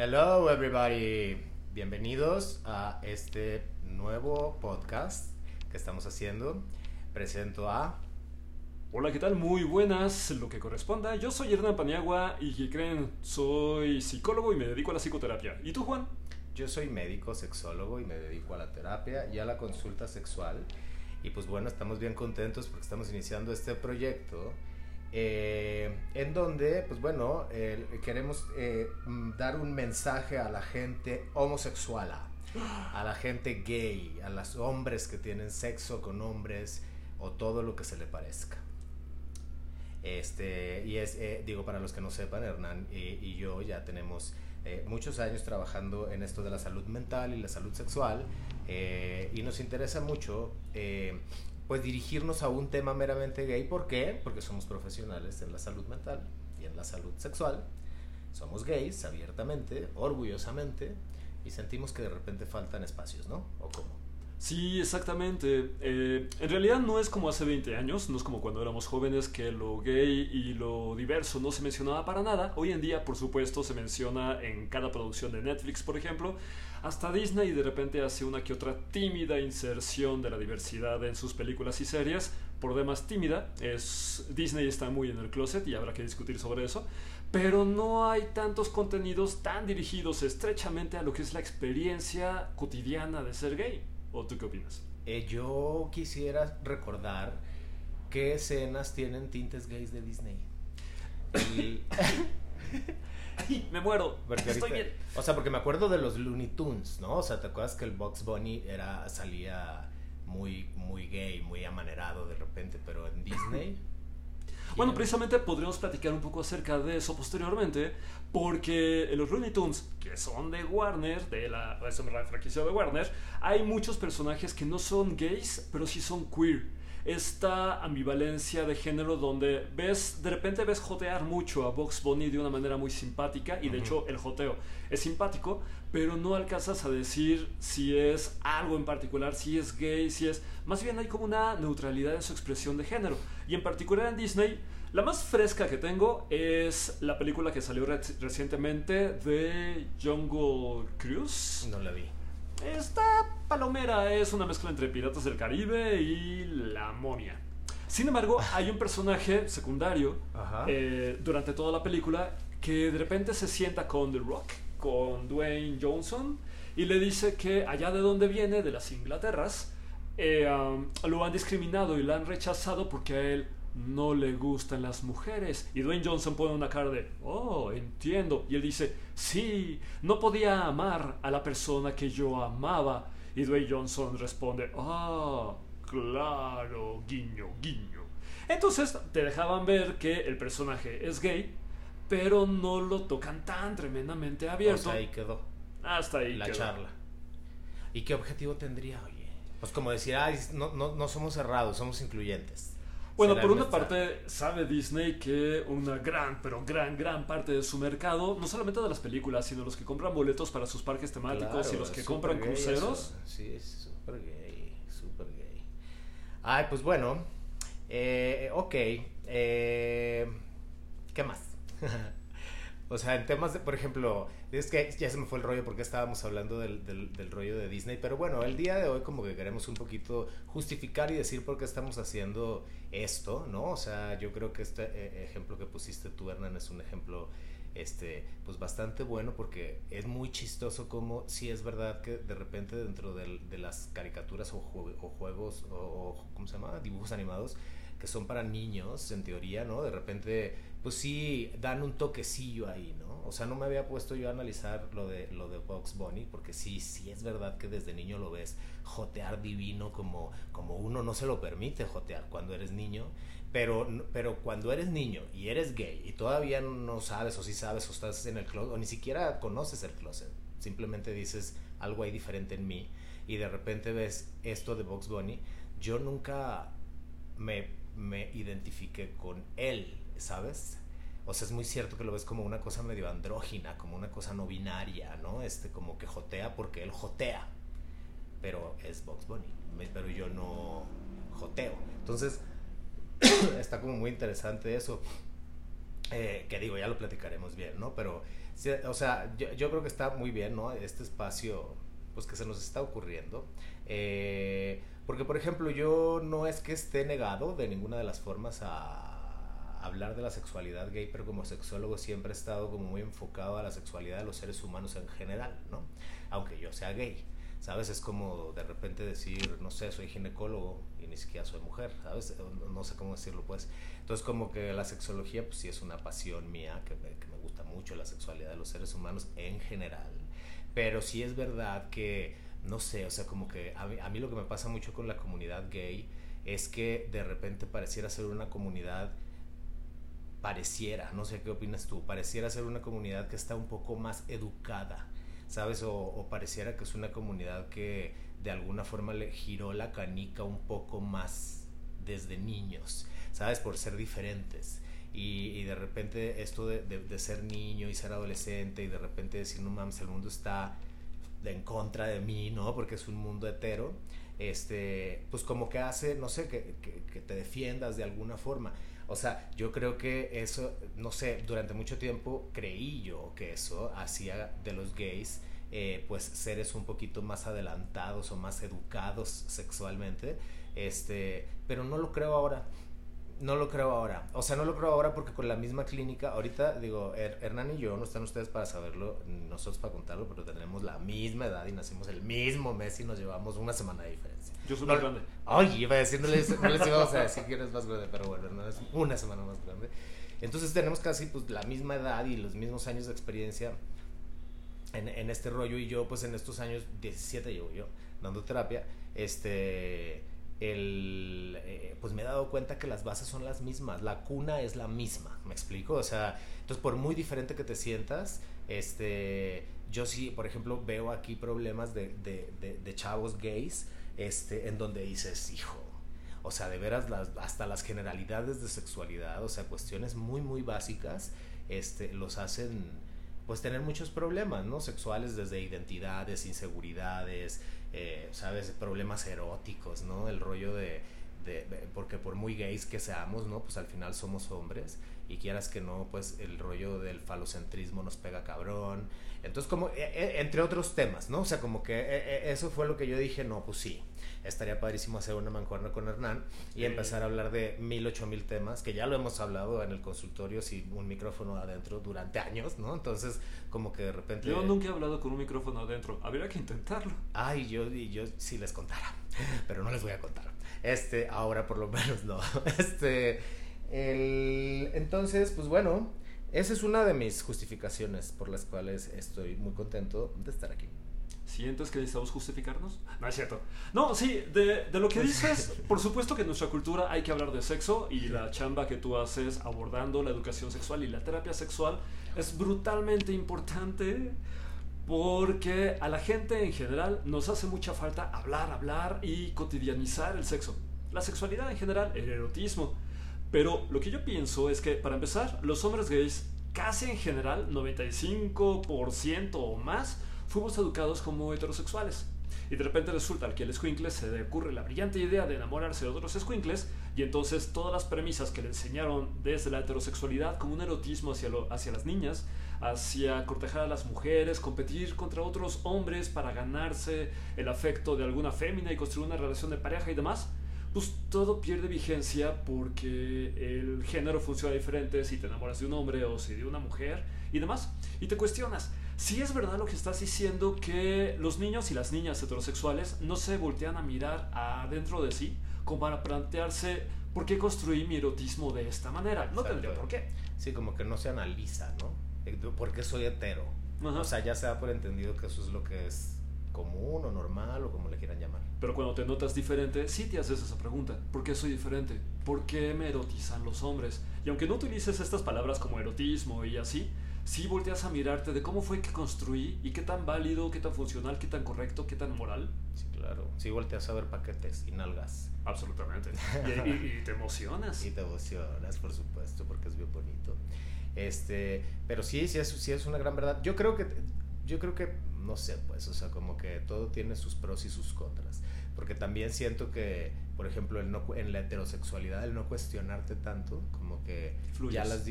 Hello everybody, bienvenidos a este nuevo podcast que estamos haciendo. Presento a... Hola, ¿qué tal? Muy buenas, lo que corresponda. Yo soy Hernán Paniagua y que creen, soy psicólogo y me dedico a la psicoterapia. ¿Y tú, Juan? Yo soy médico, sexólogo y me dedico a la terapia y a la consulta sexual. Y pues bueno, estamos bien contentos porque estamos iniciando este proyecto eh, en donde, pues bueno, eh, queremos eh, mm, dar un mensaje a la gente homosexual, a la gente gay, a los hombres que tienen sexo con hombres o todo lo que se le parezca. Este, y es, digo, para los que no sepan, Hernán y, yo ya tenemos muchos años trabajando en esto de la salud mental y la salud sexual y nos interesa mucho pues dirigirnos a un tema meramente gay. ¿Por qué? Porque somos profesionales en la salud mental y en la salud sexual. Somos gays abiertamente, orgullosamente, y sentimos que de repente faltan espacios, ¿no? ¿O cómo? Sí, exactamente. Eh, en realidad no es como hace 20 años, no es como cuando éramos jóvenes que lo gay y lo diverso no se mencionaba para nada. Hoy en día, por supuesto, se menciona en cada producción de Netflix, por ejemplo. Hasta Disney de repente hace una que otra tímida inserción de la diversidad en sus películas y series. Por demás tímida, es, Disney está muy en el closet y habrá que discutir sobre eso. Pero no hay tantos contenidos tan dirigidos estrechamente a lo que es la experiencia cotidiana de ser gay. ¿O tú qué opinas? Eh, yo quisiera recordar qué escenas tienen tintes gays de Disney. me muero. Estoy bien. O sea, porque me acuerdo de los Looney Tunes, ¿no? O sea, ¿te acuerdas que el Box Bunny era, salía muy, muy gay, muy amanerado de repente, pero en Disney... Bueno, precisamente podríamos platicar un poco acerca de eso posteriormente, porque en los Looney Tunes, que son de Warner, de la, la franquicia de Warner, hay muchos personajes que no son gays, pero sí son queer esta ambivalencia de género donde ves, de repente ves jotear mucho a Box Bunny de una manera muy simpática y de hecho el joteo es simpático, pero no alcanzas a decir si es algo en particular, si es gay, si es... Más bien hay como una neutralidad en su expresión de género. Y en particular en Disney, la más fresca que tengo es la película que salió recientemente de Jungle Cruise. No la vi. Esta palomera es una mezcla entre Piratas del Caribe y La momia. Sin embargo, hay un personaje secundario eh, durante toda la película que de repente se sienta con The Rock, con Dwayne Johnson, y le dice que allá de donde viene, de las Inglaterras, eh, um, lo han discriminado y lo han rechazado porque a él no le gustan las mujeres. Y Dwayne Johnson pone una cara de, oh, entiendo. Y él dice, sí, no podía amar a la persona que yo amaba. Y Dwayne Johnson responde, ah, claro, guiño, guiño. Entonces te dejaban ver que el personaje es gay, pero no lo tocan tan tremendamente abierto. ahí quedó. Hasta ahí la charla. ¿Y qué objetivo tendría, oye? Pues como decir, no, no, no somos cerrados, somos incluyentes. Bueno, por una parte, sabe Disney que una gran, pero gran, gran parte de su mercado, no solamente de las películas, sino los que compran boletos para sus parques temáticos y los que compran cruceros. Sí, es súper gay, súper gay. Ay, pues bueno, eh, ok. Eh, ¿Qué más? O sea, en temas de, por ejemplo, es que ya se me fue el rollo porque estábamos hablando del, del, rollo de Disney, pero bueno, el día de hoy como que queremos un poquito justificar y decir por qué estamos haciendo esto, ¿no? O sea, yo creo que este eh, ejemplo que pusiste tú, Hernán, es un ejemplo este, pues bastante bueno porque es muy chistoso como si es verdad que de repente dentro de, de las caricaturas o, o juegos o, ¿cómo se llama? Dibujos animados, que son para niños, en teoría, ¿no? De repente, pues sí, dan un toquecillo ahí, ¿no? O sea, no me había puesto yo a analizar lo de, lo de Box Bunny, porque sí, sí es verdad que desde niño lo ves jotear divino como, como uno no se lo permite jotear cuando eres niño, pero, pero cuando eres niño y eres gay y todavía no sabes o sí sabes o estás en el closet o ni siquiera conoces el closet, simplemente dices algo hay diferente en mí y de repente ves esto de Box Bunny, yo nunca me me identifique con él, ¿sabes? O sea, es muy cierto que lo ves como una cosa medio andrógina, como una cosa no binaria, ¿no? Este, como que jotea porque él jotea. Pero es Box Bunny. Pero yo no joteo. Entonces, está como muy interesante eso. Eh, que digo, ya lo platicaremos bien, ¿no? Pero o sea, yo, creo que está muy bien, ¿no? Este espacio, pues que se nos está ocurriendo. Eh, porque, por ejemplo, yo no es que esté negado de ninguna de las formas a hablar de la sexualidad gay, pero como sexólogo siempre he estado como muy enfocado a la sexualidad de los seres humanos en general, ¿no? Aunque yo sea gay. ¿sabes? Es como de repente decir, no sé, soy ginecólogo y ni siquiera soy mujer, ¿sabes? No sé cómo decirlo, pues. Entonces, como que la sexología, pues sí es una pasión mía, que me, que me gusta mucho la sexualidad de los seres humanos en general. Pero sí es verdad que, no sé, o sea, como que a mí, a mí lo que me pasa mucho con la comunidad gay es que de repente pareciera ser una comunidad pareciera, no sé qué opinas tú, pareciera ser una comunidad que está un poco más educada ¿sabes? O, pareciera que es una comunidad que de alguna forma le giró la canica un poco más desde niños, ¿sabes? Por ser diferentes. Y, de repente esto de, ser niño y ser adolescente y de repente decir, no mames, el mundo está en contra de mí, ¿no? Porque es un mundo hetero, este, pues como que hace, no sé, que, que te defiendas de alguna forma. O sea, yo creo que eso, no sé, durante mucho tiempo creí yo que eso hacía de los gays eh, pues seres un poquito más adelantados o más educados sexualmente, este, pero no lo creo ahora. No lo creo ahora. O sea, no lo creo ahora porque con la misma clínica, ahorita digo, Hernán y yo, no están ustedes para saberlo, nosotros para contarlo, pero tenemos la misma edad y nacimos el mismo mes y nos llevamos una semana de diferencia. Yo soy más grande. Ay, iba a decir, no les, íbamos a decir que eres más grande, pero bueno, no es una semana más grande. Entonces tenemos casi pues la misma edad y los mismos años de experiencia en, en este rollo y yo pues en estos años 17 llevo yo dando terapia, este el, eh, pues me he dado cuenta que las bases son las mismas, la cuna es la misma, ¿me explico? O sea, entonces por muy diferente que te sientas, este, yo sí, por ejemplo, veo aquí problemas de, de, de, chavos gays, este, en donde dices, hijo, o sea, de veras, las, hasta las generalidades de sexualidad, o sea, cuestiones muy, muy básicas, este, los hacen, pues, tener muchos problemas, ¿no? Sexuales desde identidades, inseguridades, eh, ¿sabes? Problemas eróticos, ¿no? El rollo de, porque por muy gays que seamos, ¿no? Pues al final somos hombres y quieras que no, pues el rollo del falocentrismo nos pega cabrón. Entonces, como, e, e, entre otros temas, ¿no? O sea, como que e, eso fue lo que yo dije, no, pues sí, estaría padrísimo hacer una mancuerna con Hernán y empezar a hablar de mil, ocho mil temas, que ya lo hemos hablado en el consultorio sin un micrófono adentro durante años, ¿no? Entonces, como que de repente... Yo nunca he hablado con un micrófono adentro, habría que intentarlo. Ay, yo, yo sí les contara, pero no les voy a contar. Este, ahora por lo menos no. Este, el, entonces, pues bueno, esa es una de mis justificaciones por las cuales estoy muy contento de estar aquí. ¿Sientes que necesitamos justificarnos? No es cierto. No, sí, de, de, lo que dices, por supuesto que en nuestra cultura hay que hablar de sexo y la chamba que tú haces abordando la educación sexual y la terapia sexual es brutalmente importante porque a la gente en general nos hace mucha falta hablar, hablar y cotidianizar el sexo. La sexualidad en general, el erotismo. Pero lo que yo pienso es que, para empezar, los hombres gays, casi en general, 95% o más, fuimos educados como heterosexuales. Y de repente resulta que al escuincle se le ocurre la brillante idea de enamorarse de otros escuincles y entonces todas las premisas que le enseñaron desde la heterosexualidad como un erotismo hacia, hacia las niñas, hacia cortejar a las mujeres, competir contra otros hombres para ganarse el afecto de alguna fémina y construir una relación de pareja y demás, pues todo pierde vigencia porque el género funciona diferente si te enamoras de un hombre o si de una mujer y demás. Y te cuestionas, si es verdad lo que estás diciendo que los niños y las niñas heterosexuales no se voltean a mirar adentro de sí como para plantearse por qué construí mi erotismo de esta manera. No tendría por qué. Sí, como que no se analiza, ¿no? ¿Por qué soy hetero? O sea, ya se da por entendido que eso es lo que es común o normal o como le quieran llamar. Pero cuando te notas diferente, sí te haces esa pregunta. ¿Por qué soy diferente? ¿Por qué me erotizan los hombres? Y aunque no utilices estas palabras como erotismo y así, sí volteas a mirarte de cómo fue que construí y qué tan válido, qué tan funcional, qué tan correcto, qué tan moral. Sí, claro. Sí volteas a ver paquetes y nalgas. Absolutamente. y, te emocionas. Y te emocionas, por supuesto, porque es bien bonito. Este, pero sí, sí es, sí es una gran verdad. Yo creo que, yo creo que, no sé, pues, o sea, como que todo tiene sus pros y sus contras. Porque también siento que, por ejemplo, el no, en la heterosexualidad, el no cuestionarte tanto, como que ya las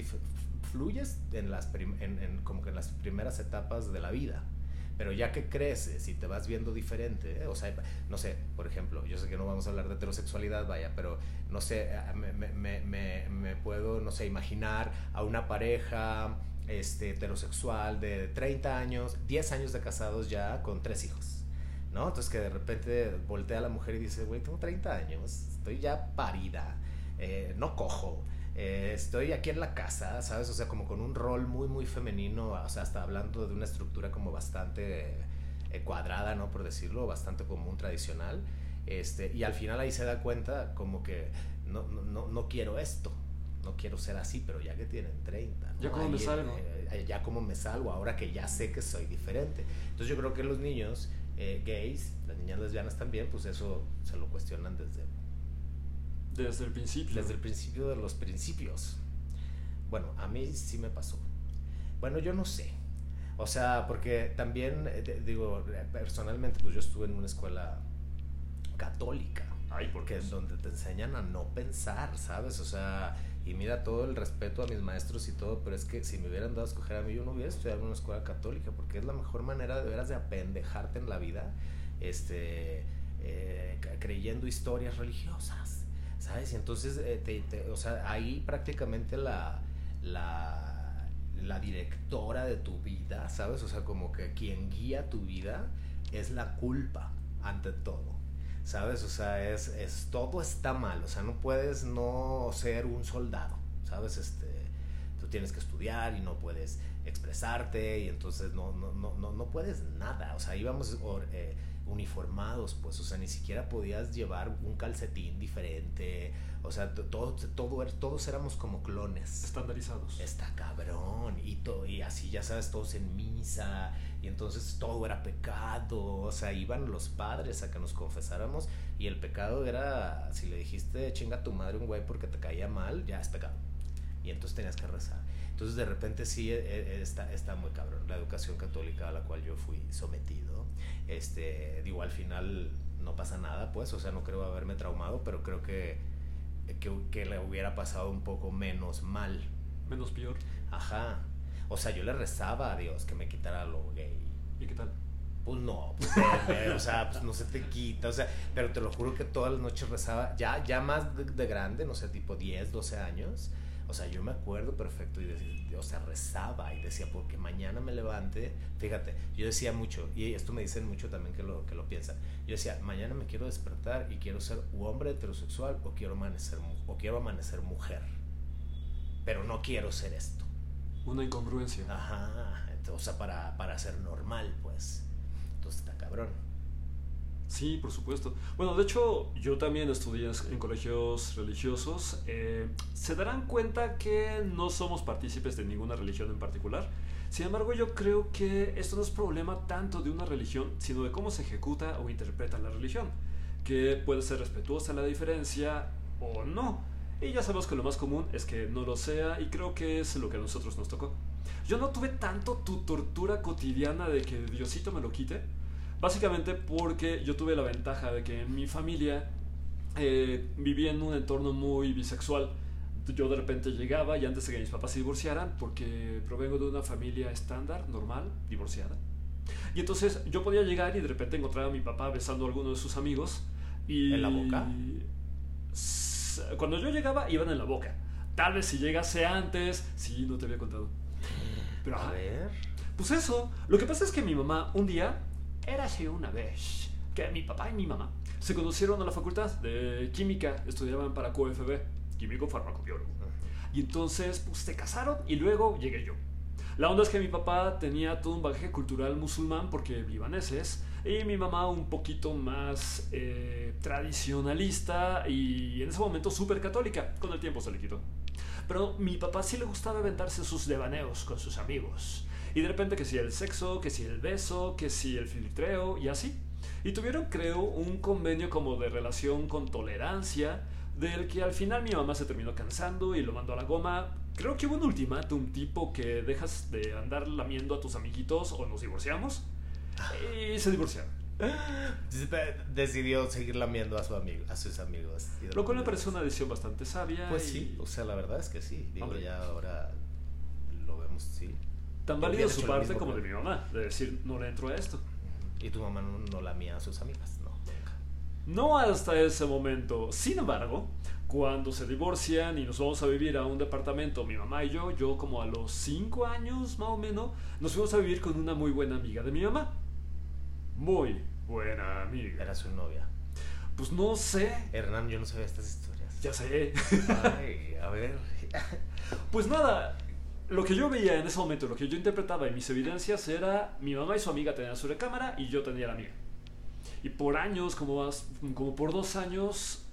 fluyes en las en, como que en las primeras etapas de la vida. Pero ya que creces y te vas viendo diferente, o sea, no sé, por ejemplo, yo sé que no vamos a hablar de heterosexualidad, vaya, pero no sé, me, me, me, me puedo, no sé, imaginar a una pareja este, heterosexual de 30 años, 10 años de casados ya con tres hijos. ¿no? Entonces que de repente voltea a la mujer y dice, güey, tengo 30 años, estoy ya parida, eh, no cojo, eh, estoy aquí en la casa, ¿sabes? O sea, como con un rol muy, muy femenino, o sea, hasta hablando de una estructura como bastante eh, cuadrada, ¿no? Por decirlo, bastante común, tradicional. Este, y al final ahí se da cuenta como que no, no, no quiero esto, no quiero ser así, pero ya que tienen 30. Ya como me salgo. Eh, ya como me salgo, ahora que ya sé que soy diferente. Entonces yo creo que los niños eh, gays, las niñas lesbianas también, pues eso se lo cuestionan desde... Desde el principio. Desde el principio de los principios. Bueno, a mí sí me pasó. Bueno, yo no sé. O sea, porque también, eh, digo, personalmente, pues yo estuve en una escuela católica. Ay, porque es donde te enseñan a no pensar, ¿sabes? O sea, y mira todo el respeto a mis maestros y todo, pero es que si me hubieran dado a escoger a mí, yo no hubiera estudiado en una escuela católica, porque es la mejor manera de veras de apendejarte en la vida, este, eh, creyendo historias religiosas, ¿sabes? Y entonces, eh, o sea, ahí prácticamente la, la, la directora de tu vida, ¿sabes? O sea, como que quien guía tu vida es la culpa ante todo. ¿sabes? O sea, es, es, todo está mal, o sea, no puedes no ser un soldado, ¿sabes? Este, tú tienes que estudiar y no puedes expresarte y entonces no, no, no, no, puedes nada, o sea, íbamos eh, uniformados, pues, o sea, ni siquiera podías llevar un calcetín diferente, o sea, todo, todo, todos éramos como clones. Estandarizados. Está cabrón, y, y así, ya sabes, todos en misa, y entonces todo era pecado, o sea, iban los padres a que nos confesáramos y el pecado era, si le dijiste chinga a tu madre un güey porque te caía mal, ya es pecado. Y entonces tenías que rezar. Entonces de repente sí e, e, está, está muy cabrón la educación católica a la cual yo fui sometido. Este, digo, al final no pasa nada, pues, o sea, no creo haberme traumado, pero creo que, que, que le hubiera pasado un poco menos mal. Menos peor. Ajá. O sea, yo le rezaba a Dios que me quitara lo gay. ¿Y qué tal? Pues no, pues, o sea, pues no se te quita, o sea, pero te lo juro que todas las noches rezaba, ya, ya más de, grande, no sé, tipo 10, 12 años, o sea, yo me acuerdo perfecto y decía, o sea, rezaba y decía, porque mañana me levante, fíjate, yo decía mucho, y esto me dicen mucho también que lo, que lo piensan, yo decía, mañana me quiero despertar y quiero ser hombre heterosexual o quiero amanecer, o quiero amanecer mujer, pero no quiero ser esto. Una incongruencia. Ajá, o sea, para, para ser normal, pues. Entonces está cabrón. Sí, por supuesto. Bueno, de hecho, yo también estudié en colegios religiosos. Eh, se darán cuenta que no somos partícipes de ninguna religión en particular. Sin embargo, yo creo que esto no es problema tanto de una religión, sino de cómo se ejecuta o interpreta la religión, que puede ser respetuosa la diferencia o no. Y ya sabemos que lo más común es que no lo sea y creo que es lo que a nosotros nos tocó. Yo no tuve tanto tu tortura cotidiana de que Diosito me lo quite. Básicamente porque yo tuve la ventaja de que en mi familia eh, vivía en un entorno muy bisexual. Yo de repente llegaba y antes de que mis papás se divorciaran, porque provengo de una familia estándar, normal, divorciada. Y entonces yo podía llegar y de repente encontrar a mi papá besando a alguno de sus amigos. Y... ¿En la boca? cuando yo llegaba iban en la boca. Tal vez si llegase antes, sí, no te había contado. Pero, a ver. Pues eso, lo que pasa es que mi mamá un día, era así una vez, que mi papá y mi mamá se conocieron a la facultad de química, estudiaban para QFB, químico farmacobiólogo. Y entonces, pues se casaron y luego llegué yo. La onda es que mi papá tenía todo un bagaje cultural musulmán porque libaneses y mi mamá un poquito más eh, tradicionalista y en ese momento súper católica. Con el tiempo se le quitó. Pero mi papá sí le gustaba aventarse sus devaneos con sus amigos. Y de repente que si el sexo, que si el beso, que si el filtreo y así. Y tuvieron, creo, un convenio como de relación con tolerancia, del que al final mi mamá se terminó cansando y lo mandó a la goma. Creo que hubo un ultimátum tipo que dejas de andar lamiendo a tus amiguitos o nos divorciamos. Y se divorciaron. Decidió seguir lamiendo a, su amigo, a sus amigos. Lo cual me parece una decisión bastante sabia. Pues sí, o sea, la verdad es que sí. Digo, ya ahora digamos, sí. Tan válido su parte como de mi mamá, de decir, no le entro a esto. Y tu mamá no, la mía a sus amigas, no. No hasta ese momento. Sin embargo, cuando se divorcian y nos vamos a vivir a un departamento, mi mamá y yo, yo como a los 5 años más o menos, nos fuimos a vivir con una muy buena amiga de mi mamá. Muy buena amiga. Era su novia. Pues no sé. Hernán, yo no sabía estas historias. Ya sé. Ay, a ver. Pues nada, lo que yo veía en ese momento, lo que yo interpretaba en mis evidencias era mi mamá y su amiga tenían su recámara y yo tenía la mía. Y por años, como, como por dos años,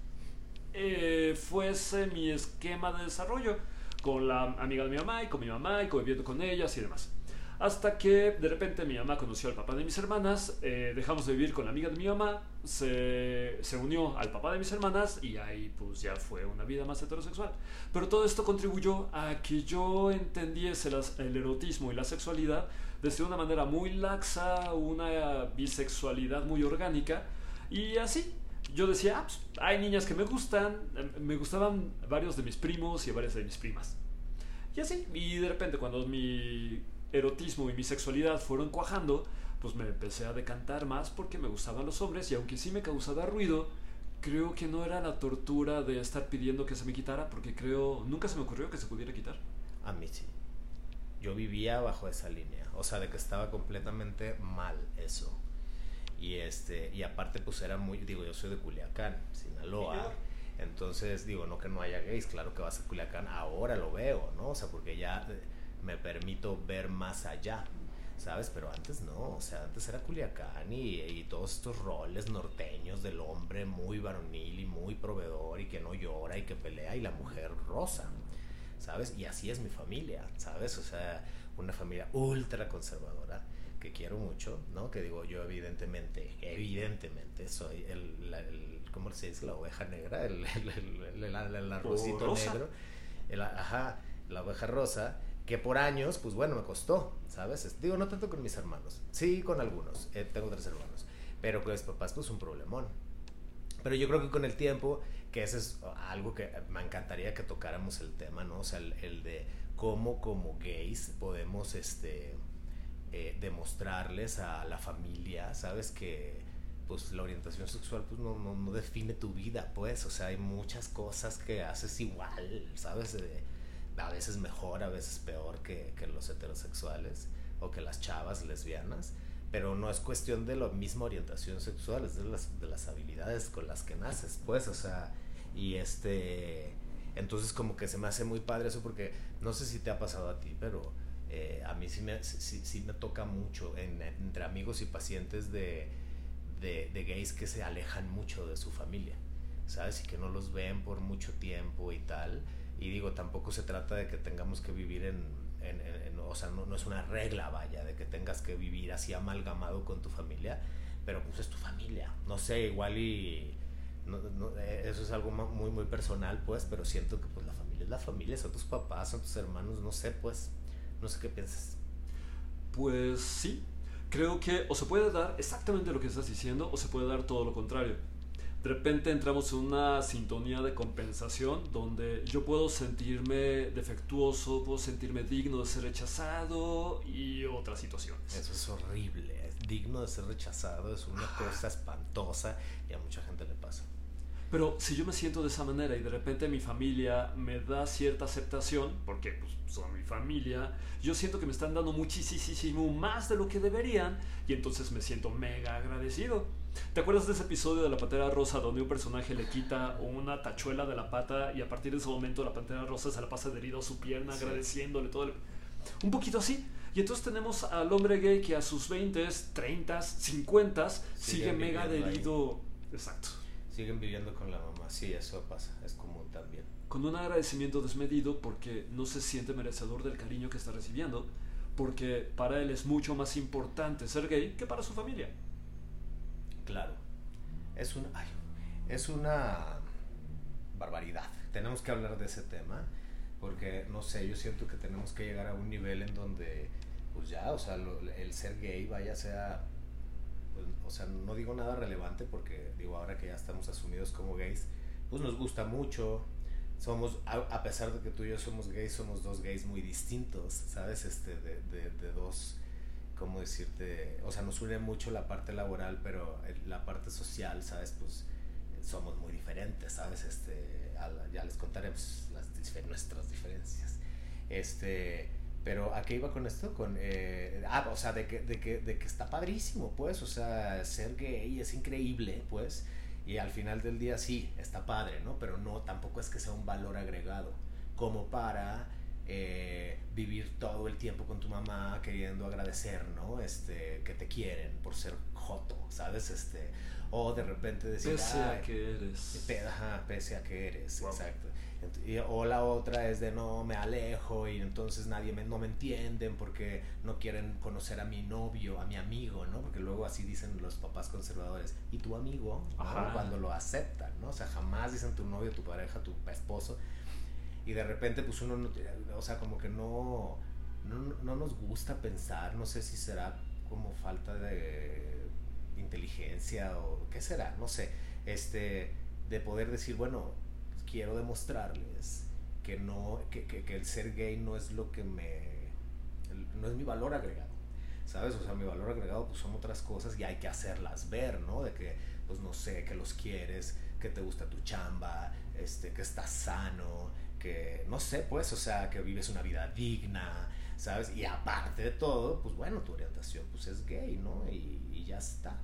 eh, fuese mi esquema de desarrollo con la amiga de mi mamá y con mi mamá y conviviendo con ellas y demás. Hasta que de repente mi mamá conoció al papá de mis hermanas, eh, dejamos de vivir con la amiga de mi mamá, se, se, unió al papá de mis hermanas y ahí pues ya fue una vida más heterosexual. Pero todo esto contribuyó a que yo entendiese el erotismo y la sexualidad desde una manera muy laxa, una bisexualidad muy orgánica y así. Yo decía, ah, pues, hay niñas que me gustan, em, me gustaban varios de mis primos y varias de mis primas. Y así, y de repente cuando mi erotismo y mi sexualidad fueron cuajando, pues me empecé a decantar más porque me gustaban los hombres y aunque sí me causaba ruido, creo que no era la tortura de estar pidiendo que se me quitara porque creo, nunca se me ocurrió que se pudiera quitar. A mí sí. Yo vivía bajo esa línea, o sea, de que estaba completamente mal eso. Y este, y aparte pues era muy, digo, yo soy de Culiacán, Sinaloa. Entonces, digo, no que no haya gays, claro que vas a Culiacán, ahora lo veo, ¿no? O sea, porque ya me permito ver más allá, ¿sabes? Pero antes no, o sea, antes era Culiacán y, todos estos roles norteños del hombre muy varonil y muy proveedor y que no llora y que pelea y la mujer rosa, ¿sabes? Y así es mi familia, ¿sabes? O sea, una familia ultra conservadora que quiero mucho, ¿no? Que digo, yo evidentemente, evidentemente soy el, el ¿cómo se dice? La oveja negra, el, el, el arrocito negro, ajá, la oveja rosa, que por años, pues bueno, me costó, ¿sabes? Digo, no tanto con mis hermanos, sí con algunos, eh, tengo tres hermanos, pero con mis papás pues un problemón. Pero yo creo que con el tiempo, que ese es algo que me encantaría que tocáramos el tema, ¿no? O sea, el, de cómo como gays podemos, este, eh, demostrarles a la familia, ¿sabes? Que pues la orientación sexual pues no, no, define tu vida, pues, o sea, hay muchas cosas que haces igual, ¿sabes? A veces mejor, a veces peor que, que, los heterosexuales o que las chavas lesbianas, pero no es cuestión de la misma orientación sexual, es de las, de las habilidades con las que naces, pues, o sea, y este, entonces como que se me hace muy padre eso porque no sé si te ha pasado a ti, pero eh, a mí sí me, sí, sí me toca mucho entre amigos y pacientes de, de, de gays que se alejan mucho de su familia, ¿sabes? Y que no los ven por mucho tiempo y tal y digo, tampoco se trata de que tengamos que vivir en, o sea, no, es una regla, vaya, de que tengas que vivir así amalgamado con tu familia, pero pues es tu familia. No sé, igual y eh, eso es algo muy, muy personal, pues, pero siento que pues la familia es la familia, son tus papás, son tus hermanos, no sé, pues, no sé qué piensas. Pues sí, creo que o se puede dar exactamente lo que estás diciendo o se puede dar todo lo contrario de repente entramos en una sintonía de compensación donde yo puedo sentirme defectuoso, puedo sentirme digno de ser rechazado y otras situaciones. Eso es horrible, es digno de ser rechazado, es una cosa espantosa y a mucha gente le pasa. Pero si yo me siento de esa manera y de repente mi familia me da cierta aceptación, porque pues, son mi familia, yo siento que me están dando muchísimo más de lo que deberían y entonces me siento mega agradecido. ¿Te acuerdas de ese episodio de La Pantera Rosa donde un personaje le quita una tachuela de la pata y a partir de ese momento la Pantera Rosa se la pasa herido a su pierna agradeciéndole todo? Un poquito así. Y entonces tenemos al hombre gay que a sus 20, 30, 50 sigue mega adherido. Exacto siguen viviendo con la mamá. Sí, eso pasa, es común también. Con un agradecimiento desmedido porque no se siente merecedor del cariño que está recibiendo, porque para él es mucho más importante ser gay que para su familia. Claro, es, un, es una barbaridad. Tenemos que hablar de ese tema, porque no sé, yo siento que tenemos que llegar a un nivel en donde, pues ya, o sea, el ser gay vaya sea o sea, no digo nada relevante porque digo, ahora que ya estamos asumidos como gays, pues nos gusta mucho, somos, a, pesar de que tú y yo somos gays, somos dos gays muy distintos, ¿sabes? Este, de, de, de dos, ¿cómo decirte? O sea, nos une mucho la parte laboral, pero la parte social, ¿sabes? Pues somos muy diferentes, ¿sabes? Este, ya les contaremos las, nuestras diferencias. Este, pero ¿a qué iba con esto? Con, eh, ah, o sea, de que, de, que, de que está padrísimo, pues, o sea, ser gay es increíble, pues, y al final del día sí, está padre, ¿no? Pero no, tampoco es que sea un valor agregado, como para eh, vivir todo el tiempo con tu mamá queriendo agradecer, ¿no? Este, que te quieren por ser joto, ¿sabes? Este, o de repente decir, pese a que eres. pese a que eres, exacto. o la otra es de no, me alejo y entonces nadie me, no me entienden porque no quieren conocer a mi novio, a mi amigo, ¿no? Porque luego así dicen los papás conservadores. Y tu amigo, cuando lo aceptan, ¿no? O sea, jamás dicen tu novio, tu pareja, tu esposo. Y de repente, pues uno, o sea, como que no, no, no nos gusta pensar, no sé si será como falta de inteligencia o qué será, no sé, este, de poder decir, bueno, quiero demostrarles que no, que, que, el ser gay no es lo que me, no es mi valor agregado, ¿sabes? O sea, mi valor agregado pues son otras cosas y hay que hacerlas ver, ¿no? De que, pues no sé, que los quieres, que te gusta tu chamba, este, que estás sano, que, no sé, pues, o sea, que vives una vida digna, ¿sabes? Y aparte de todo, pues bueno, tu orientación pues es gay, ¿no? Y, ya está.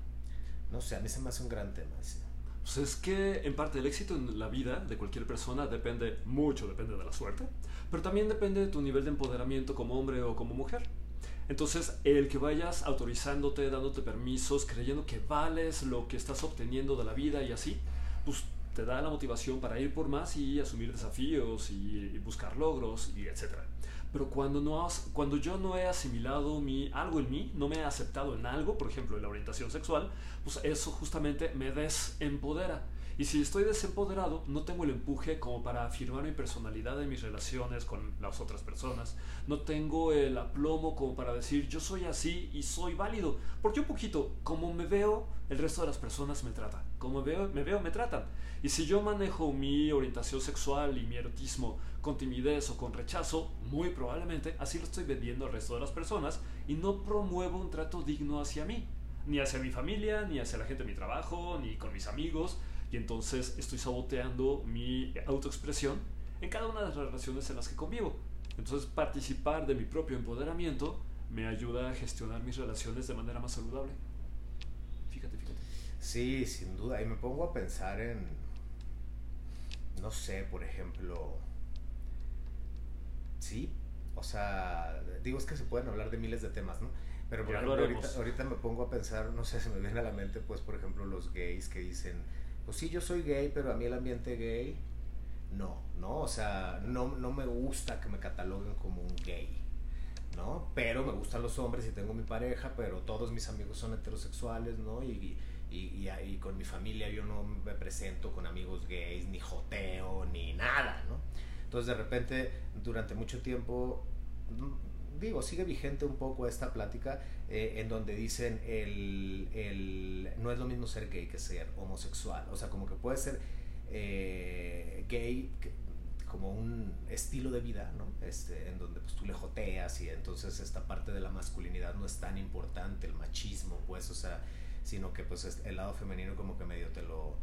No sé, a mí se me hace un gran tema ese. Pues es que en parte el éxito en la vida de cualquier persona depende mucho, depende de la suerte, pero también depende de tu nivel de empoderamiento como hombre o como mujer. Entonces, el que vayas autorizándote, dándote permisos, creyendo que vales lo que estás obteniendo de la vida y así, pues te da la motivación para ir por más y asumir desafíos y buscar logros y etcétera pero cuando, no cuando yo no he asimilado mi, algo en mí, no me he aceptado en algo, por ejemplo en la orientación sexual, pues eso justamente me desempodera. Y si estoy desempoderado, no tengo el empuje como para afirmar mi personalidad en mis relaciones con las otras personas. No tengo el aplomo como para decir yo soy así y soy válido. Porque un poquito, como me veo, el resto de las personas me tratan. Como me veo, me veo, me tratan. Y si yo manejo mi orientación sexual y mi erotismo con timidez o con rechazo, muy probablemente así lo estoy vendiendo al resto de las personas y no promuevo un trato digno hacia mí. Ni hacia mi familia, ni hacia la gente de mi trabajo, ni con mis amigos y entonces estoy saboteando mi autoexpresión en cada una de las relaciones en las que convivo. Entonces participar de mi propio empoderamiento me ayuda a gestionar mis relaciones de manera más saludable. Fíjate, fíjate. Sí, sin duda. Y me pongo a pensar en, no sé, por ejemplo, sí, o sea, digo es que se pueden hablar de miles de temas, ¿no? Pero por ejemplo, ahorita, ahorita me pongo a pensar, no sé, se me viene a la mente, pues, por ejemplo, los gays que dicen, pues sí, yo soy gay, pero a mí el ambiente gay, no, ¿no? O sea, no, no me gusta que me cataloguen como un gay, ¿no? Pero me gustan los hombres y tengo mi pareja, pero todos mis amigos son heterosexuales, ¿no? Y, y, y, con mi familia yo no me presento con amigos gays, ni joteo, ni nada, ¿no? Entonces de repente, durante mucho tiempo, digo, sigue vigente un poco esta plática eh, en donde dicen el, el, no es lo mismo ser gay que ser homosexual. O sea, como que puede ser eh, gay como un estilo de vida, ¿no? Este, en donde pues tú le joteas y entonces esta parte de la masculinidad no es tan importante, el machismo, pues, o sea, sino que pues el lado femenino como que medio te lo,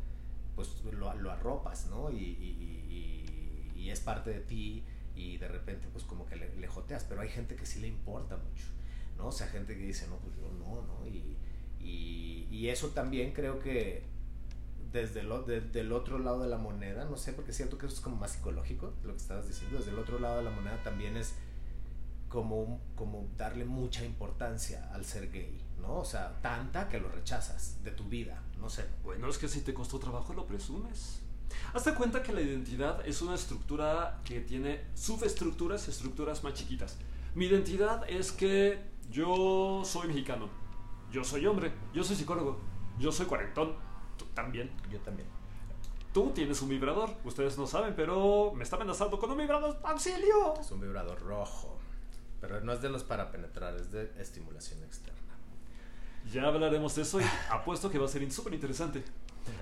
pues lo, lo arropas, ¿no? Y, y, y, y es parte de ti y de repente pues como que le, joteas, pero hay gente que sí le importa mucho, ¿no? O sea, gente que dice, no, pues yo no, ¿no? Y, y, eso también creo que desde el del otro lado de la moneda, no sé, porque siento que eso es como más psicológico, lo que estabas diciendo, desde el otro lado de la moneda también es como, como darle mucha importancia al ser gay, ¿no? O sea, tanta que lo rechazas de tu vida, no sé. Bueno, es que si te costó trabajo lo presumes. Hazte cuenta que la identidad es una estructura que tiene subestructuras, estructuras más chiquitas. Mi identidad es que yo soy mexicano, yo soy hombre, yo soy psicólogo, yo soy cuarentón, tú también. Yo también. Tú tienes un vibrador, ustedes no saben, pero me está amenazando con un vibrador. ¡Auxilio! Es un vibrador rojo, pero no es de los para penetrar, es de estimulación externa. Ya hablaremos de eso y apuesto que va a ser súper interesante.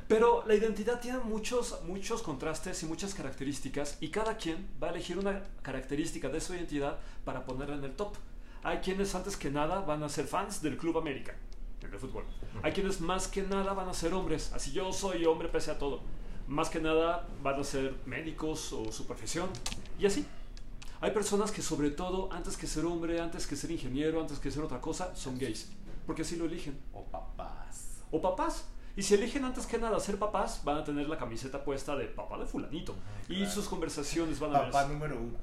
Pero la identidad tiene muchos, muchos contrastes y muchas características y cada quien va a elegir una característica de su identidad para ponerla en el top. Hay quienes antes que nada van a ser fans del Club América, el fútbol. Hay quienes más que nada van a ser hombres, así yo soy hombre pese a todo. Más que nada van a ser médicos o su profesión y así. Hay personas que sobre todo, antes que ser hombre, antes que ser ingeniero, antes que ser otra cosa, son gays. Porque así lo eligen. O papás. O papás. Y si eligen antes que nada ser papás, van a tener la camiseta puesta de papá de fulanito. Y sus conversaciones van a Papá número uno.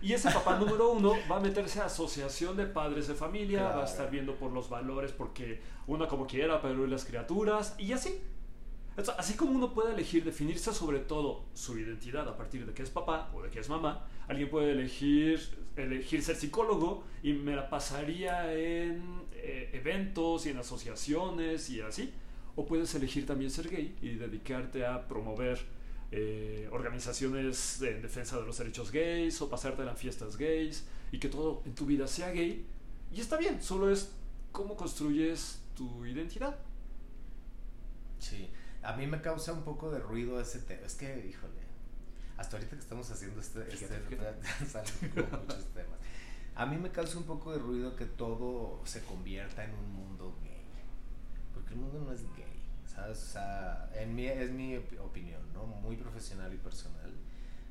Y ese papá número uno va a meterse a asociación de padres de familia, va a estar viendo por los valores, porque una como quiera, pero las criaturas, y así. Así como uno puede elegir definirse sobre todo su identidad a partir de que es papá o de que es mamá, alguien puede elegir, elegir ser psicólogo y me la pasaría en eh, eventos y en asociaciones y así. O puedes elegir también ser gay y dedicarte a promover eh, organizaciones en defensa de los derechos gays o pasarte a las fiestas gays y que todo en tu vida sea gay. Y está bien, solo es cómo construyes tu identidad. Sí, a mí me causa un poco de ruido ese tema. Es que, híjole, hasta ahorita que estamos haciendo este, este muchos temas. A mí me causa un poco de ruido que todo se convierta en un mundo gay. Porque el mundo no es gay. ¿Sabes? O sea, en mi, es mi opinión, ¿no? Muy profesional y personal.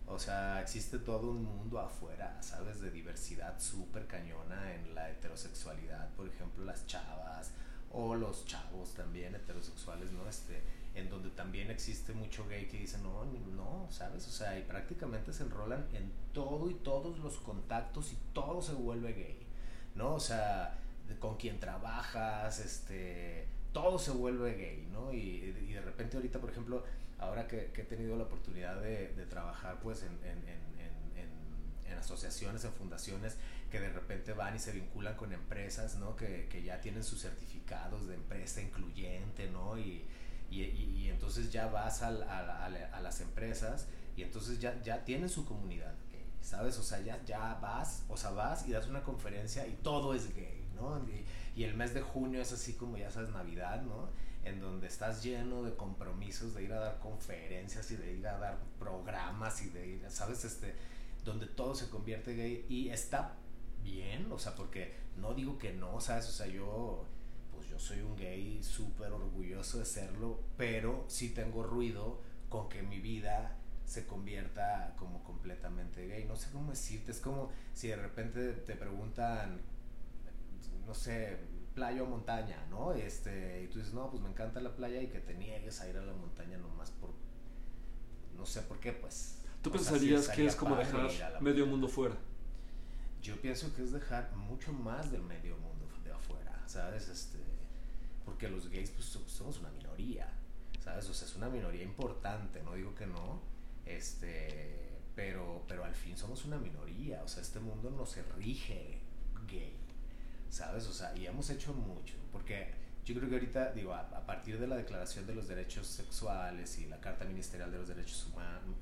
O sea, existe todo un mundo afuera, ¿sabes? De diversidad súper cañona en la heterosexualidad, por ejemplo, las chavas o los chavos también heterosexuales, ¿no? Este, en donde también existe mucho gay que dice, no, no, ¿sabes? O sea, y prácticamente se enrolan en todo y todos los contactos y todo se vuelve gay, ¿no? O sea, con quien trabajas, este, todo se vuelve gay, ¿no? Y, de repente ahorita, por ejemplo, ahora que, he tenido la oportunidad de, trabajar pues en, asociaciones, en fundaciones, que de repente van y se vinculan con empresas, ¿no? Que, ya tienen sus certificados de empresa incluyente, ¿no? Y, entonces ya vas a, las empresas y entonces ya, ya tienen su comunidad gay, ¿sabes? O sea, ya, vas, o sea, vas y das una conferencia y todo es gay, ¿no? El mes de junio es así como ya sabes, Navidad, ¿no? En donde estás lleno de compromisos de ir a dar conferencias y de ir a dar programas y de ir, ¿sabes? Este, donde todo se convierte gay y está bien, o sea, porque no digo que no, ¿sabes? O sea, yo, pues yo soy un gay súper orgulloso de serlo, pero sí tengo ruido con que mi vida se convierta como completamente gay. No sé cómo decirte, es como si de repente te preguntan no sé, playa o montaña, ¿no? Este, y tú dices, no, pues me encanta la playa y que te niegues a ir a la montaña nomás por, no sé por qué, pues. ¿Tú pensarías que es como dejar medio mundo fuera? Yo pienso que es dejar mucho más del medio mundo de afuera, ¿sabes? Este, porque los gays pues somos una minoría, ¿sabes? O sea, es una minoría importante, no digo que no, este, pero, pero al fin somos una minoría, o sea, este mundo no se rige gay, ¿sabes? O sea, y hemos hecho mucho, porque yo creo que ahorita, digo, a, partir de la Declaración de los Derechos Sexuales y la Carta Ministerial de los Derechos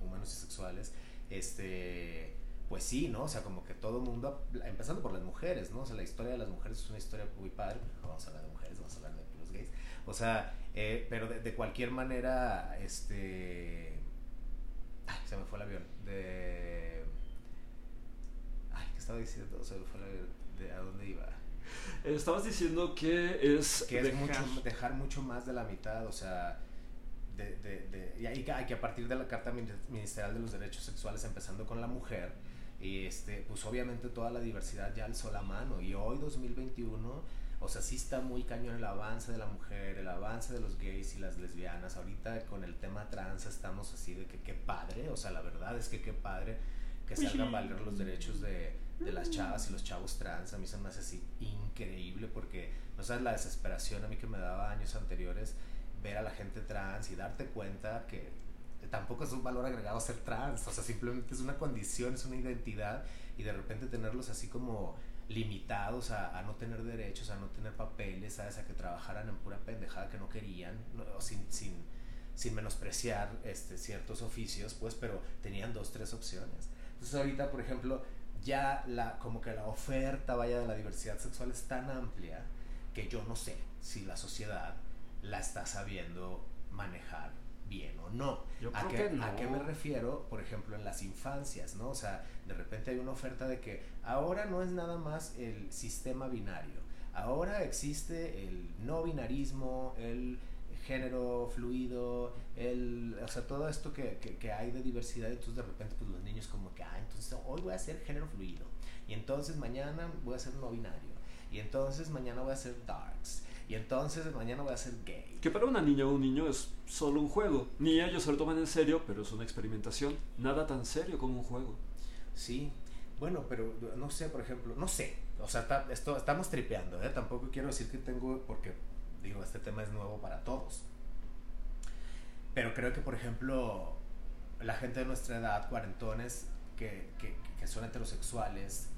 Humanos y Sexuales, este, pues sí, ¿no? O sea, como que todo el mundo, empezando por las mujeres, ¿no? O sea, la historia de las mujeres es una historia muy padre, vamos a hablar de mujeres, vamos a hablar de los gays, o sea, eh, pero de, cualquier manera, este... Ay, se me fue el avión, de... Ay, ¿qué estaba diciendo? Se me fue el avión, ¿de a dónde iba? Estabas diciendo que es, que dejar... Mucho, dejar mucho más de la mitad, o sea, de, de, de, y que a partir de la Carta Ministerial de los Derechos Sexuales, empezando con la mujer, y este, pues obviamente toda la diversidad ya alzó la mano, y hoy 2021, o sea, sí está muy cañón el avance de la mujer, el avance de los gays y las lesbianas, ahorita con el tema trans estamos así de que qué padre, o sea, la verdad es que qué padre que salgan a valer los derechos de de las chavas y los chavos trans, a mí se me hace así increíble porque, no sabes la desesperación a mí que me daba años anteriores ver a la gente trans y darte cuenta que tampoco es un valor agregado ser trans, o sea, simplemente es una condición, es una identidad y de repente tenerlos así como limitados a, no tener derechos, a no tener papeles, ¿sabes? A que trabajaran en pura pendejada que no querían, o sin, sin, sin menospreciar este, ciertos oficios, pues, pero tenían dos, tres opciones. Entonces ahorita, por ejemplo, ya la, como que la oferta vaya de la diversidad sexual es tan amplia que yo no sé si la sociedad la está sabiendo manejar bien o no. Yo ¿A, creo qué, que no. ¿A qué me refiero? Por ejemplo, en las infancias, ¿no? O sea, de repente hay una oferta de que ahora no es nada más el sistema binario, ahora existe el no binarismo, el género fluido, el, o sea, todo esto que, que, que hay de diversidad, entonces de repente pues los niños como que, ah, entonces hoy voy a ser género fluido, y entonces mañana voy a ser no binario, y entonces mañana voy a ser darks, y entonces mañana voy a ser gay. Que para una niña o un niño es solo un juego. Ni ellos se lo toman en serio, pero es una experimentación. Nada tan serio como un juego. Sí, bueno, pero no sé, por ejemplo, no sé. O sea, está, esto, estamos tripeando, ¿eh? Tampoco quiero decir que tengo, porque digo, este tema es nuevo para todos. Pero creo que, por ejemplo, la gente de nuestra edad, cuarentones, que, que, que son heterosexuales,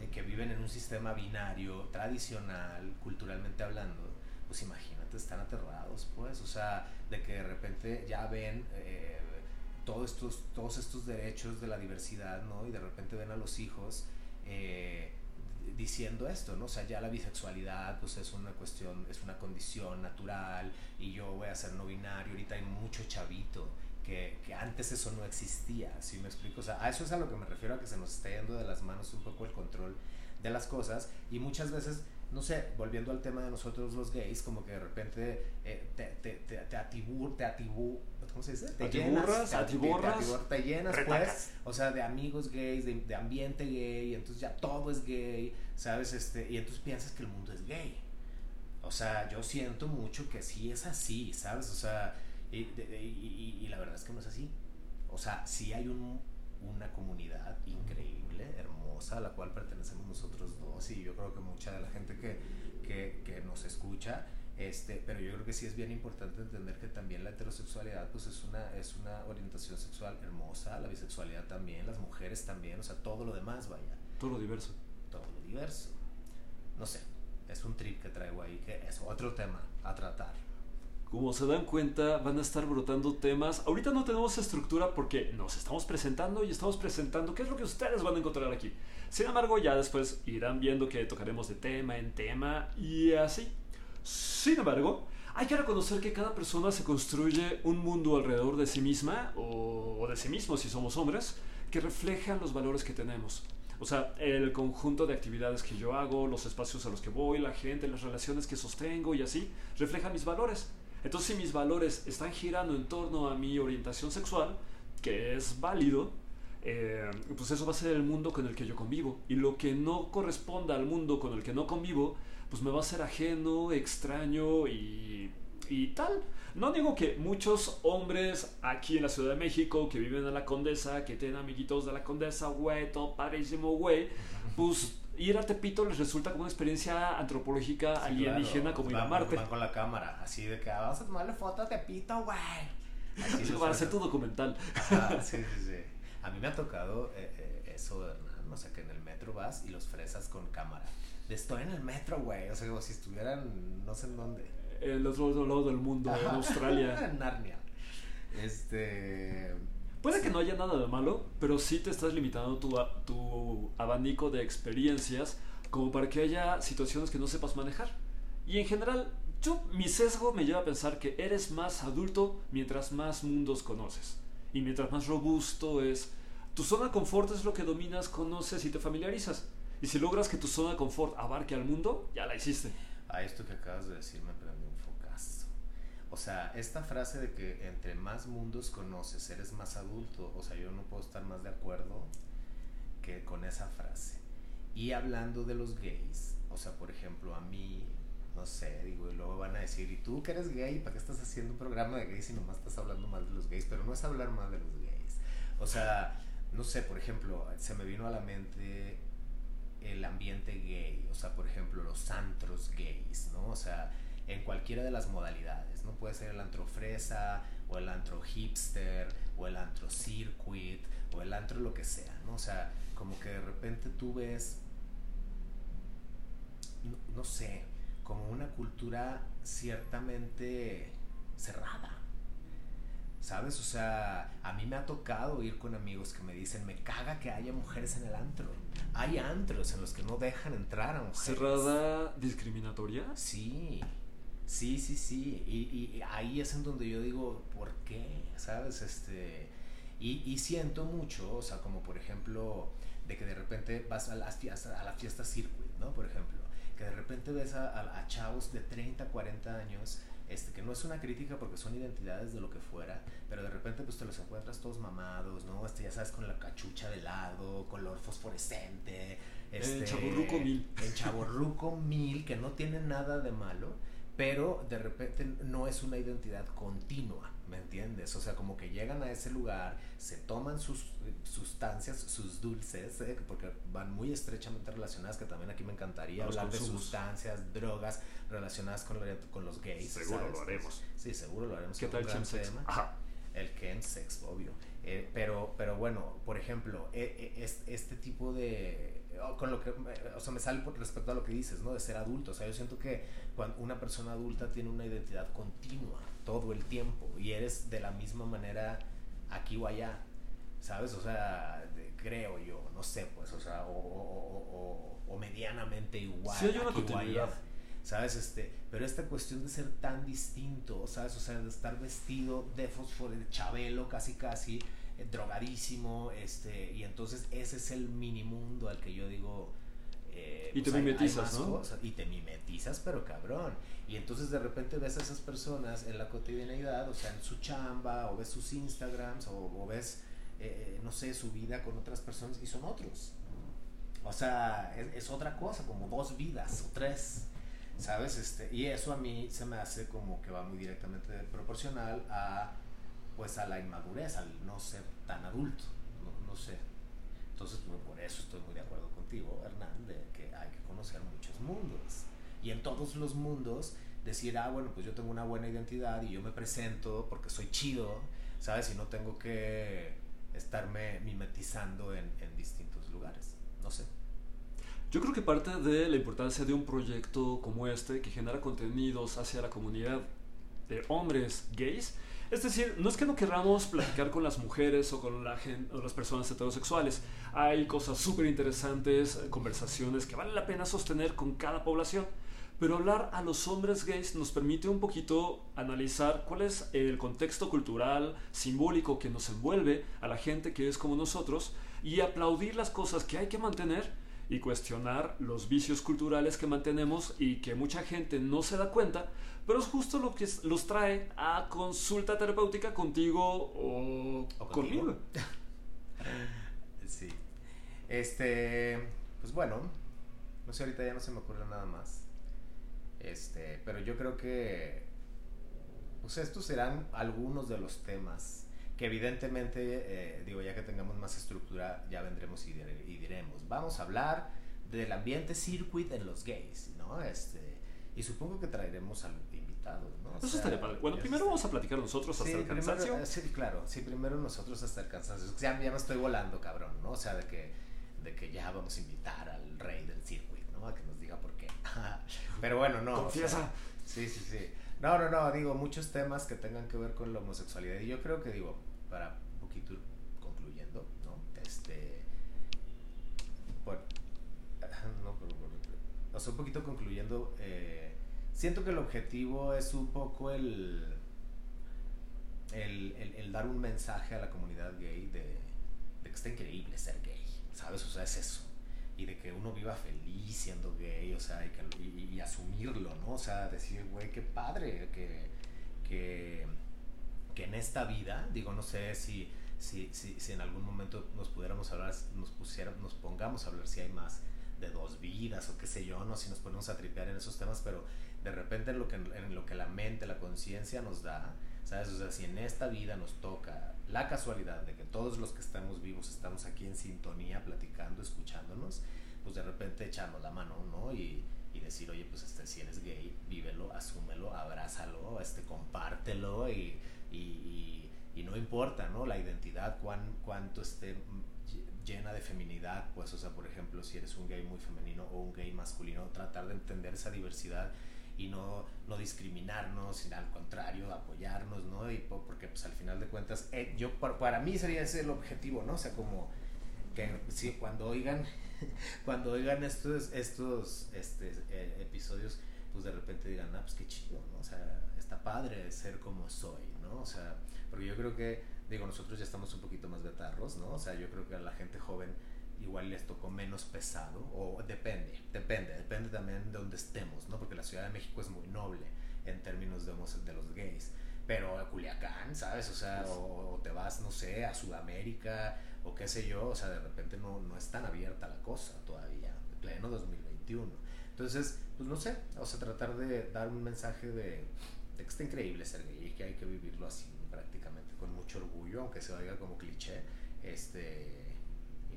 eh, que viven en un sistema binario, tradicional, culturalmente hablando, pues imagínate, están aterrados, pues, o sea, de que de repente ya ven eh, todos, estos, todos estos derechos de la diversidad, ¿no? Y de repente ven a los hijos eh, diciendo esto, ¿no? O sea, ya la bisexualidad, pues es una cuestión, es una condición natural y yo voy a ser no binario, ahorita hay mucho chavito. Que, que, antes eso no existía, ¿sí me explico? O sea, a eso es a lo que me refiero, a que se nos está yendo de las manos un poco el control de las cosas y muchas veces no sé, volviendo al tema de nosotros los gays, como que de repente eh, te, te, te, te te ¿cómo se dice? Te atiburras, llenas, te, te, te llenas retacas. pues, o sea, de amigos gays, de, de, ambiente gay, entonces ya todo es gay, ¿sabes? Este, y entonces piensas que el mundo es gay. O sea, yo siento mucho que sí es así, ¿sabes? O sea, y, y, y, y la verdad es que no es así. O sea, sí hay un, una comunidad increíble, hermosa, a la cual pertenecemos nosotros dos y yo creo que mucha de la gente que, que, que, nos escucha, este, pero yo creo que sí es bien importante entender que también la heterosexualidad pues es una, es una orientación sexual hermosa, la bisexualidad también, las mujeres también, o sea, todo lo demás, vaya. Todo lo diverso. Todo lo diverso. No sé, es un trip que traigo ahí, que es otro tema a tratar. Como se dan cuenta, van a estar brotando temas. Ahorita no tenemos estructura porque nos estamos presentando y estamos presentando qué es lo que ustedes van a encontrar aquí. Sin embargo, ya después irán viendo que tocaremos de tema en tema y así. Sin embargo, hay que reconocer que cada persona se construye un mundo alrededor de sí misma o de sí mismo si somos hombres que reflejan los valores que tenemos. O sea, el conjunto de actividades que yo hago, los espacios a los que voy, la gente, las relaciones que sostengo y así, reflejan mis valores. Entonces, si mis valores están girando en torno a mi orientación sexual, que es válido, eh, pues eso va a ser el mundo con el que yo convivo. Y lo que no corresponda al mundo con el que no convivo, pues me va a ser ajeno, extraño y, y tal. No digo que muchos hombres aquí en la Ciudad de México que viven en la Condesa, que tienen amiguitos de la Condesa, güey, todo padrísimo, güey, pues ir a Tepito les resulta como una experiencia antropológica sí, alienígena claro. como ir a Marte. Van con la cámara, así de que "Ah, vamos a tomarle foto a Tepito, güey. Sí, para hacer tu documental. Ajá, sí, sí, sí. A mí me ha tocado eh, eh, eso, Hernán, o sea, que en el metro vas y los fresas con cámara. Estoy en el metro, güey, o sea, como si estuvieran no sé en dónde. El otro lado del mundo, en Australia. en Narnia. Este... Puede que no haya nada de malo, pero sí te estás limitando tu, tu abanico de experiencias como para que haya situaciones que no sepas manejar. Y en general, yo, mi sesgo me lleva a pensar que eres más adulto mientras más mundos conoces. Y mientras más robusto es. Tu zona de confort es lo que dominas, conoces y te familiarizas. Y si logras que tu zona de confort abarque al mundo, ya la hiciste. A esto que acabas de decir me prende un focazo. O sea, esta frase de que entre más mundos conoces, eres más adulto. O sea, yo no puedo estar más de acuerdo que con esa frase. Y hablando de los gays, o sea, por ejemplo, a mí, no sé, digo, y luego van a decir, ¿y tú que eres gay? ¿Para qué estás haciendo un programa de gays y nomás estás hablando mal de los gays? Pero no es hablar mal de los gays. O sea, no sé, por ejemplo, se me vino a la mente el ambiente gay, o sea, por ejemplo, los antros gays, ¿no? O sea, en cualquiera de las modalidades, ¿no? Puede ser el antro fresa, o el antro hipster, o el antro circuit, o el antro lo que sea, ¿no? O sea, como que de repente tú ves, no, sé, como una cultura ciertamente cerrada. ¿Sabes? O sea, a mí me ha tocado ir con amigos que me dicen, me caga que haya mujeres en el antro. Hay antros en los que no dejan entrar a mujeres. ¿Cerrada discriminatoria? Sí. Sí, sí, sí. Y, ahí es en donde yo digo, ¿por qué? ¿Sabes? Este, y, y, siento mucho, o sea, como por ejemplo, de que de repente vas a, las fiestas, a la fiesta circuit, ¿no? Por ejemplo, que de repente ves a, a, chavos de 30, 40 años este, que no es una crítica porque son identidades de lo que fuera, pero de repente pues te los encuentras todos mamados, ¿no? Este, ya sabes, con la cachucha de lado, color fosforescente. Este, en Chaburruco Mil. En Chaburruco Mil, que no tiene nada de malo, pero de repente no es una identidad continua, ¿me entiendes? O sea, como que llegan a ese lugar, se toman sus sustancias, sus dulces, ¿eh? porque van muy estrechamente relacionadas, que también aquí me encantaría hablar de sustancias, drogas relacionadas con, con los gays. Seguro lo haremos. Sí, seguro lo haremos. ¿Qué tal el. Ajá. El chemsex, obvio. Eh, pero, pero bueno, por ejemplo, e, e, este tipo de con lo que, o sea, me sale respecto a lo que dices, ¿no? De ser adulto. O sea, yo siento que cuando una persona adulta tiene una identidad continua todo el tiempo y eres de la misma manera aquí o allá, ¿sabes? O sea, creo yo, no sé, pues, o sea, o, medianamente igual. Sí, hay una continuidad. ¿sabes? Este, pero esta cuestión de ser tan distinto, ¿sabes? O sea, de estar vestido de fósforo, de chabelo, casi casi, eh, drogadísimo, este, y entonces ese es el mini mundo al que yo digo... Eh, y te pues, mimetizas, ¿no? y te mimetizas, pero cabrón. Y entonces de repente ves a esas personas en la cotidianidad, o sea, en su chamba, o ves sus Instagrams, o, ves, eh, no sé, su vida con otras personas, y son otros. O sea, es, es, otra cosa, como dos vidas o tres, ¿sabes? Este, y eso a mí se me hace como que va muy directamente proporcional a pues a la inmadurez, al no ser tan adulto, no, sé. Entonces, por eso estoy muy de acuerdo contigo, Hernán, de que hay que conocer muchos mundos. Y en todos los mundos decir, ah, bueno, pues yo tengo una buena identidad y yo me presento porque soy chido, ¿sabes? Y no tengo que estarme mimetizando en, en distintos lugares. No sé. Yo creo que parte de la importancia de un proyecto como este, que genera contenidos hacia la comunidad de hombres gays, es decir, no es que no queramos platicar con las mujeres o con las personas heterosexuales. Hay cosas súper interesantes, conversaciones que vale la pena sostener con cada población. Pero hablar a los hombres gays nos permite un poquito analizar cuál es el contexto cultural, simbólico que nos envuelve a la gente que es como nosotros y aplaudir las cosas que hay que mantener y cuestionar los vicios culturales que mantenemos y que mucha gente no se da cuenta, pero es justo lo que los trae a consulta terapéutica contigo o, conmigo. sí. Este, pues bueno, no sé, ahorita ya no se me ocurre nada más. Este, pero yo creo que pues estos serán algunos de los temas que evidentemente, eh, digo, ya que tengamos más estructura, ya vendremos y, diremos, vamos a hablar del ambiente circuit en los gays, ¿no? Este, y supongo que traeremos al invitado, ¿no? Eso estaría padre. Bueno, primero vamos a platicar nosotros hasta el cansancio. Eh, sí, claro, sí, primero nosotros hasta el cansancio. Ya, ya me estoy volando, cabrón, ¿no? O sea, de que, de que ya vamos a invitar al rey del circuit, ¿no? A que nos diga por qué. Pero bueno, no. Confiesa. sí, sí, sí. No, no, no, digo, muchos temas que tengan que ver con la homosexualidad. Y yo creo que, digo, para un poquito concluyendo, ¿no? Este, bueno, no, pero, o sea, un poquito concluyendo, eh, siento que el objetivo es un poco el, el, el, dar un mensaje a la comunidad gay de, que está increíble ser gay, ¿sabes? O sea, es eso y de que uno viva feliz siendo gay, o sea, y, que, y, asumirlo, ¿no? O sea, decir, güey, qué padre que, que, que en esta vida, digo, no sé si, si, si, si en algún momento nos pudiéramos hablar, nos, pusiera, nos pongamos a hablar si hay más de dos vidas o qué sé yo, no si nos ponemos a tripear en esos temas, pero de repente en lo que, en lo que la mente, la conciencia nos da, ¿sabes? O sea, si en esta vida nos toca la casualidad de que todos los que estamos vivos estamos aquí en sintonía, platicando, escuchándonos, pues de repente echamos la mano, ¿no? Y, y decir, oye, pues este, si eres gay, vívelo, asúmelo, abrázalo, este, compártelo y, y, y, no importa, ¿no? La identidad, cuán, cuánto esté llena de feminidad, pues, o sea, por ejemplo, si eres un gay muy femenino o un gay masculino, tratar de entender esa diversidad y no, no discriminarnos, sino al contrario, apoyarnos, ¿no? Y porque, pues, al final de cuentas, eh, yo, para, mí sería ese el objetivo, ¿no? O sea, como que si cuando oigan, cuando oigan estos, estos este, eh, episodios, pues de repente digan, ah, pues qué chido, ¿no? O sea, está padre ser como soy, ¿no? O sea, porque yo creo que, digo, nosotros ya estamos un poquito más betarros, ¿no? O sea, yo creo que la gente joven igual les tocó menos pesado, o depende, depende, depende también de donde estemos, ¿no? Porque la Ciudad de México es muy noble en términos de, de los gays, pero a Culiacán, ¿sabes? O sea, o, te vas, no sé, a Sudamérica, o qué sé yo, o sea, de repente no, no es tan abierta la cosa todavía, pleno 2021. Entonces, pues no sé, o sea, tratar de dar un mensaje de, de que está increíble ser gay y que hay que vivirlo así prácticamente, con mucho orgullo, aunque se oiga como cliché, este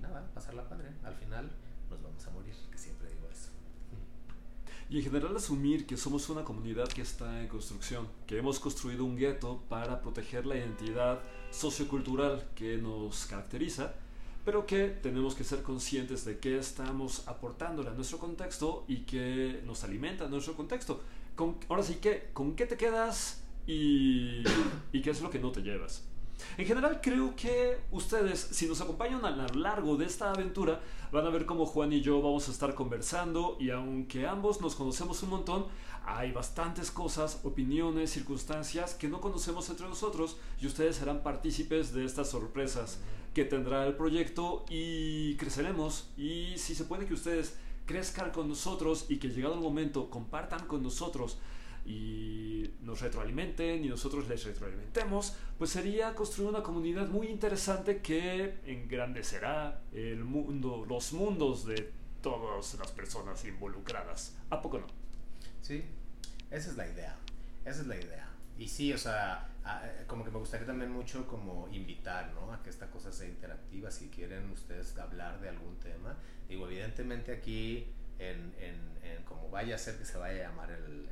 nada, pasarla padre. Al final nos vamos a morir, que siempre digo eso. Y en general asumir que somos una comunidad que está en construcción, que hemos construido un gueto para proteger la identidad sociocultural que nos caracteriza, pero que tenemos que ser conscientes de qué estamos aportándole a nuestro contexto y que nos alimenta nuestro contexto. Con, ahora sí que, ¿con qué te quedas y, y qué es lo que no te llevas? En general creo que ustedes, si nos acompañan a lo largo de esta aventura, van a ver cómo Juan y yo vamos a estar conversando y aunque ambos nos conocemos un montón, hay bastantes cosas, opiniones, circunstancias que no conocemos entre nosotros y ustedes serán partícipes de estas sorpresas que tendrá el proyecto y creceremos. Y si se puede que ustedes crezcan con nosotros y que llegado el momento compartan con nosotros y nos retroalimenten y nosotros les retroalimentemos, pues sería construir una comunidad muy interesante que engrandecerá el mundo, los mundos de todas las personas involucradas. ¿A poco no? Sí, esa es la idea, esa es la idea. Y sí, o sea, como que me gustaría también mucho como invitar, ¿no? A que esta cosa sea interactiva, si quieren ustedes hablar de algún tema. Digo, evidentemente aquí, en, en, como vaya a ser que se vaya a llamar el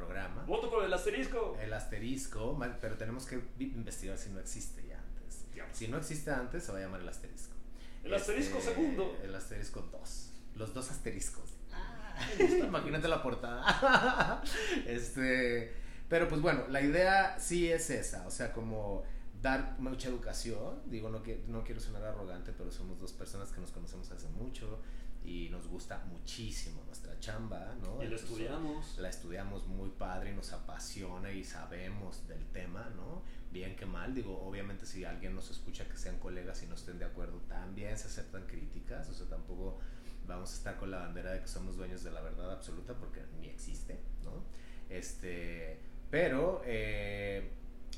programa. Voto por el asterisco. El asterisco, pero tenemos que investigar si no existe ya antes. Si no existe antes, se va a llamar el asterisco. El asterisco este, segundo. El asterisco 2. Los dos asteriscos. Ah, imagínate la portada. este, pero pues bueno, la idea sí es esa, o sea, como dar mucha educación. Digo, no, que, no quiero sonar arrogante, pero somos dos personas que nos conocemos hace mucho y nos gusta muchísimo nuestra chamba, ¿no? Y la estudiamos. La estudiamos muy padre y nos apasiona y sabemos del tema, ¿no? Bien que mal, digo, obviamente si alguien nos escucha que sean colegas y no estén de acuerdo, también se aceptan críticas, o sea, tampoco vamos a estar con la bandera de que somos dueños de la verdad absoluta porque ni existe, ¿no? Este, pero, eh,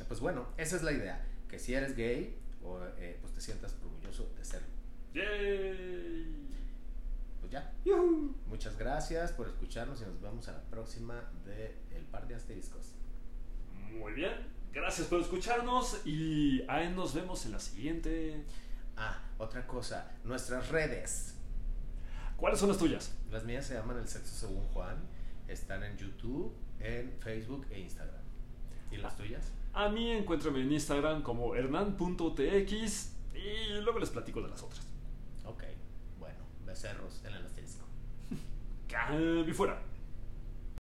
pues bueno, esa es la idea, que si eres gay, o, eh, pues te sientas orgulloso de serlo. ¡Yay! Muchas gracias por escucharnos y nos vemos a la próxima de El Par de Asteriscos. Muy bien, gracias por escucharnos y ahí nos vemos en la siguiente. Ah, otra cosa, nuestras redes. ¿Cuáles son las tuyas? Las mías se llaman El Sexo Según Juan. Están en YouTube, en Facebook e Instagram. ¿Y las tuyas? A mí encuéntrame en Instagram como hernan.tx y luego les platico de las otras. Ok cerros en el asterisco. Cambio fuera.